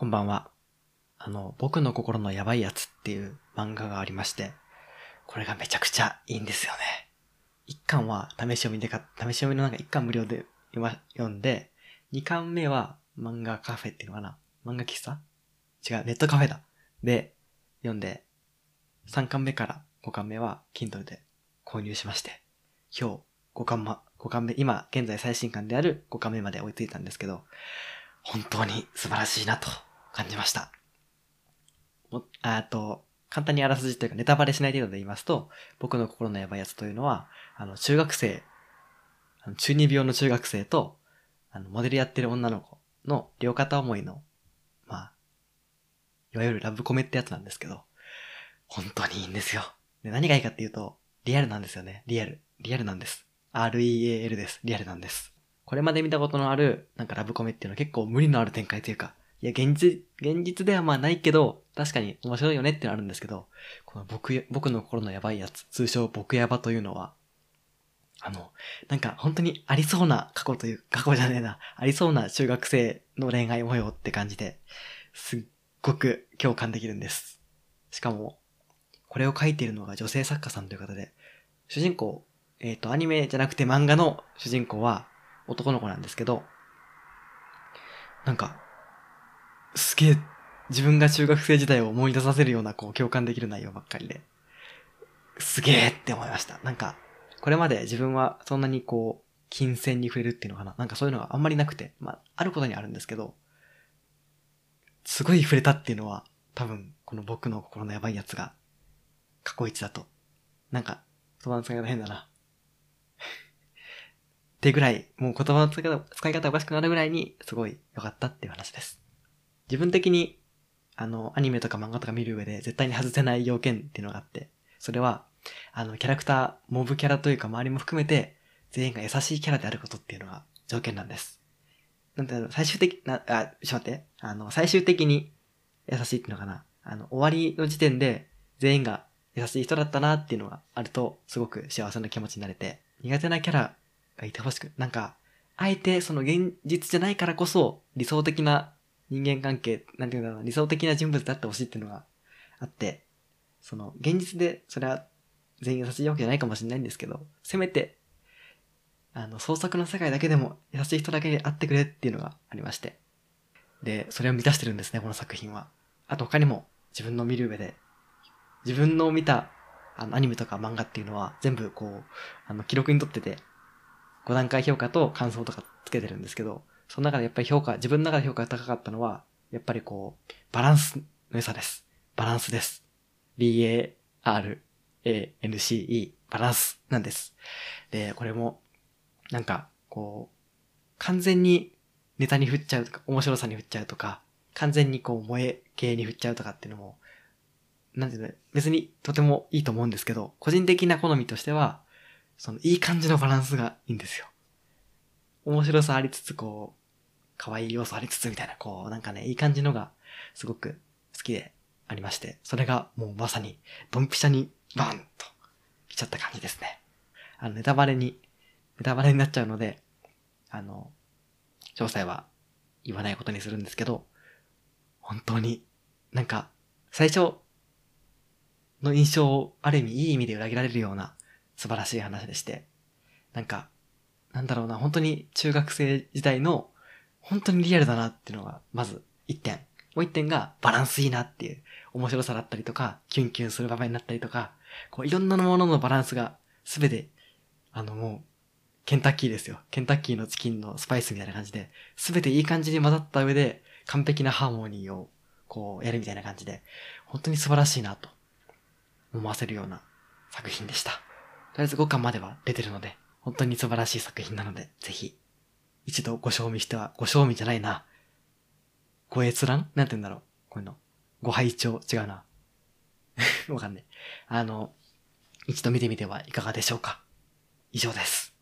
こんばんは。あの、僕の心のやばいやつっていう漫画がありまして、これがめちゃくちゃいいんですよね。一巻は試し読みでか、試し読みのなんか一巻無料で読ま読んで、二巻目は漫画カフェっていうのかな？漫画喫茶？違う、ネットカフェだ。で、読んで、三巻目から五巻目は Kindle で購入しまして、今日五巻ま、五巻目、今現在最新巻である五巻目まで追いついたんですけど、本当に素晴らしいなと感じました。もあと、簡単にあらすじというかネタバレしない程度で言いますと、僕の心のやばいやつというのは、あの、中学生、あの中二病の中学生と、あの、モデルやってる女の子の両片思いの、まあ、いわゆるラブコメってやつなんですけど、本当にいいんですよ。で、何がいいかっていうと、リアルなんですよね。リアル。リアルなんです。REAL です。リアルなんです。これまで見たことのある、なんかラブコメっていうのは結構無理のある展開というか、いや、現実、現実ではまあないけど、確かに面白いよねってのあるんですけど、この僕、僕の心のやばいやつ、通称僕やばというのは、あの、なんか本当にありそうな過去という、過去じゃねえな、ありそうな中学生の恋愛模様って感じで、すっごく共感できるんです。しかも、これを書いているのが女性作家さんという方で、主人公、えっ、と、アニメじゃなくて漫画の主人公は男の子なんですけど、なんか、すげえ、自分が中学生時代を思い出させるような、こう、共感できる内容ばっかりで、すげえって思いました。なんか、これまで自分はそんなにこう、金銭に触れるっていうのかななんかそういうのがあんまりなくて、まあ、あることにあるんですけど、すごい触れたっていうのは、多分、この僕の心のやばいやつが、過去一だと。なんか、言葉の使い方変だな。ってぐらい、もう言葉の使い方おかしくなるぐらいに、すごい良かったっていう話です。自分的に、あの、アニメとか漫画とか見る上で絶対に外せない要件っていうのがあって、それは、あの、キャラクター、モブキャラというか周りも含めて、全員が優しいキャラであることっていうのが条件なんです。なんていう最終的な、あ、ちょっと待って。あの、最終的に優しいっていうのかな。あの、終わりの時点で全員が優しい人だったなっていうのがあると、すごく幸せな気持ちになれて、苦手なキャラがいてほしく、なんか、あえてその現実じゃないからこそ、理想的な人間関係、なんていうんだろう、理想的な人物であってほしいっていうのがあって、その、現実で、それは全員優しいわけじゃないかもしれないんですけど、せめて、あの、創作の世界だけでも優しい人だけであってくれっていうのがありまして。で、それを満たしてるんですね、この作品は。あと他にも自分の見る上で、自分の見たあのアニメとか漫画っていうのは全部こう、あの、記録にとってて、5段階評価と感想とかつけてるんですけど、その中でやっぱり評価、自分の中で評価が高かったのは、やっぱりこう、バランスの良さです。バランスです。B-A-R-A-N-C-E、バランスなんです。で、これも、なんか、こう、完全にネタに振っちゃうとか、面白さに振っちゃうとか、完全にこう、萌え系に振っちゃうとかっていうのも、なんていうの、別にとてもいいと思うんですけど、個人的な好みとしては、その、いい感じのバランスがいいんですよ。面白さありつつ、こう、可愛い要素ありつつみたいな、こう、なんかね、いい感じのが、すごく好きでありまして、それがもうまさに、ドンピシャに、バーンと、来ちゃった感じですね。あの、ネタバレに、ネタバレになっちゃうので、あの、詳細は言わないことにするんですけど、本当に、なんか、最初の印象をある意味いい意味で裏切られるような素晴らしい話でして、なんか、なんだろうな、本当に中学生時代の、本当にリアルだなっていうのが、まず一点。もう一点がバランスいいなっていう面白さだったりとか、キュンキュンする場面になったりとか、こういろんなもののバランスがすべて、あのもう、ケンタッキーですよ。ケンタッキーのチキンのスパイスみたいな感じで、すべていい感じに混ざった上で、完璧なハーモニーを、こう、やるみたいな感じで、本当に素晴らしいなと、思わせるような作品でした。とりあえず5巻までは出てるので、本当に素晴らしい作品なので、ぜひ、一度ご賞味しては、ご賞味じゃないな。ご閲覧？なんて言うんだろう。こういうの。ご拝聴？違うな。わかんない。あの、一度見てみてはいかがでしょうか。以上です。